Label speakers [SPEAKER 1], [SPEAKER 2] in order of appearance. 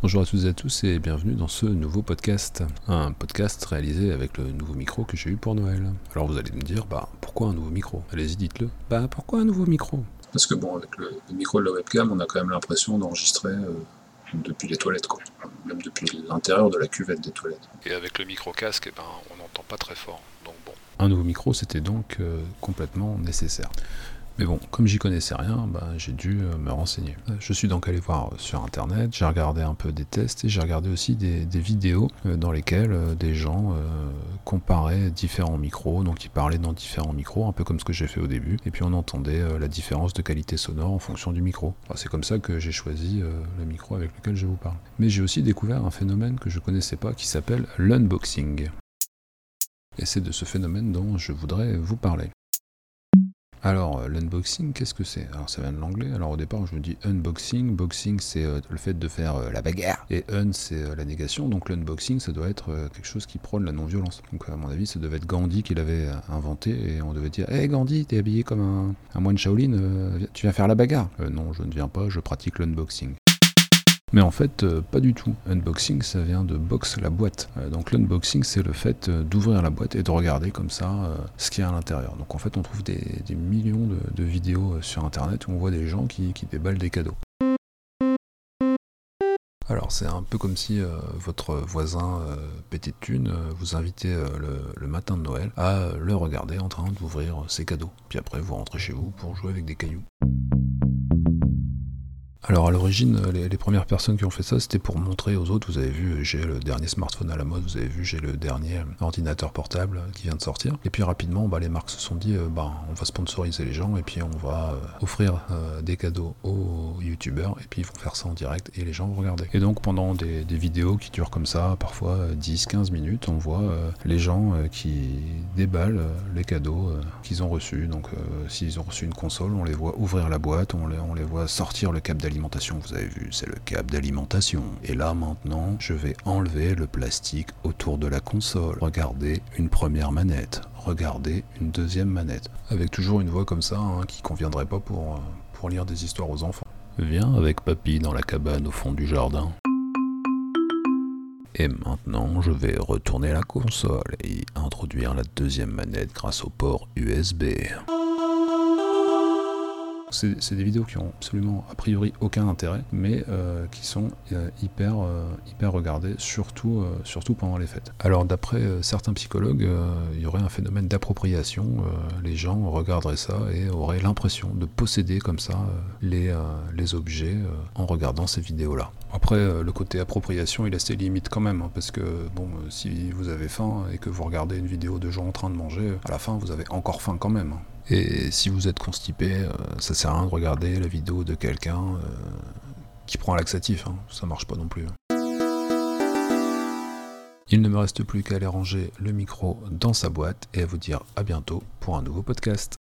[SPEAKER 1] Bonjour à toutes et à tous et bienvenue dans ce nouveau podcast. Un podcast réalisé avec le nouveau micro que j'ai eu pour Noël. Alors vous allez me dire, bah pourquoi un nouveau micro? Allez-y, dites-le. Bah pourquoi un nouveau micro?
[SPEAKER 2] Parce que bon, avec le, micro de la webcam, on a quand même l'impression d'enregistrer euh, depuis les toilettes, quoi. Même depuis l'intérieur de la cuvette des toilettes.
[SPEAKER 3] Et avec le micro casque, eh ben, on n'entend pas très fort. Donc bon.
[SPEAKER 1] Un nouveau micro, c'était donc euh, complètement nécessaire. Mais bon, comme j'y connaissais rien, bah, j'ai dû euh, me renseigner. Euh, je suis donc allé voir euh, sur internet, j'ai regardé un peu des tests et j'ai regardé aussi des, vidéos dans lesquelles des gens comparaient différents micros, donc ils parlaient dans différents micros, un peu comme ce que j'ai fait au début, et puis on entendait la différence de qualité sonore en fonction du micro. C'est comme ça que j'ai choisi le micro avec lequel je vous parle. Mais j'ai aussi découvert un phénomène que je connaissais pas qui s'appelle l'unboxing. Et c'est de ce phénomène dont je voudrais vous parler. Alors, euh, l'unboxing, qu'est-ce que c'est? Alors, ça vient de l'anglais. Alors, au départ, je me dis unboxing. Boxing, c'est euh, le fait de faire euh, la bagarre. Et un, c'est la négation. Donc, l'unboxing, ça doit être quelque chose qui prône la non-violence. Donc, à mon avis, ça devait être Gandhi qui l'avait inventé. Et on devait dire Hé hey, Gandhi, t'es habillé comme un, un moine Shaolin, tu viens faire la bagarre Non, je ne viens pas, je pratique l'unboxing. Mais en fait, euh, pas du tout. Unboxing, ça vient de box la boîte. Euh, donc l'unboxing, c'est le fait euh, d'ouvrir la boîte et de regarder comme ça ce qu'il y a à l'intérieur. Donc en fait, on trouve des, millions de, vidéos sur Internet où on voit des gens qui, déballent des cadeaux. Alors c'est un peu comme si votre voisin petit de thune vous invitait le, le, matin de Noël à le regarder en train d'ouvrir ses cadeaux. Puis après vous rentrez chez vous pour jouer avec des cailloux. Alors à l'origine, les, premières personnes qui ont fait ça, c'était pour montrer aux autres, vous avez vu, j'ai le dernier smartphone à la mode, vous avez vu, j'ai le dernier ordinateur portable qui vient de sortir. Et puis rapidement, bah, les marques se sont dit, euh, bah, on va sponsoriser les gens et puis on va euh, offrir euh, des cadeaux aux youtubeurs et puis ils vont faire ça en direct et les gens vont regarder. Et donc pendant des, vidéos qui durent comme ça, parfois 10-15 minutes, on voit les gens qui déballent les cadeaux qu'ils ont reçus. Donc s'ils ont reçu une console, on les voit ouvrir la boîte, on les, voit sortir le câble d'alimentation vous avez vu, c'est le câble d'alimentation. Et là maintenant, je vais enlever le plastique autour de la console. Regardez une première manette, regardez une deuxième manette. Avec toujours une voix comme ça, hein, qui conviendrait pas pour, euh, pour lire des histoires aux enfants. Viens avec papy dans la cabane au fond du jardin. Et maintenant, je vais retourner la console et introduire la deuxième manette grâce au port USB. C'est des vidéos qui ont absolument a priori aucun intérêt, mais euh, qui sont euh, hyper, euh, hyper regardées, surtout, pendant les fêtes. Alors d'après certains psychologues, il y aurait un phénomène d'appropriation. les gens regarderaient ça et auraient l'impression de posséder comme ça les, les objets en regardant ces vidéos-là. Après, le côté appropriation, il a ses limites quand même, hein, parce que bon, si vous avez faim et que vous regardez une vidéo de gens en train de manger, à la fin vous avez encore faim quand même. Hein. Et si vous êtes constipé, euh, ça sert à rien de regarder la vidéo de quelqu'un euh, qui prend un laxatif, hein. ça marche pas non plus. Il ne me reste plus qu'à aller ranger le micro dans sa boîte et à vous dire à bientôt pour un nouveau podcast.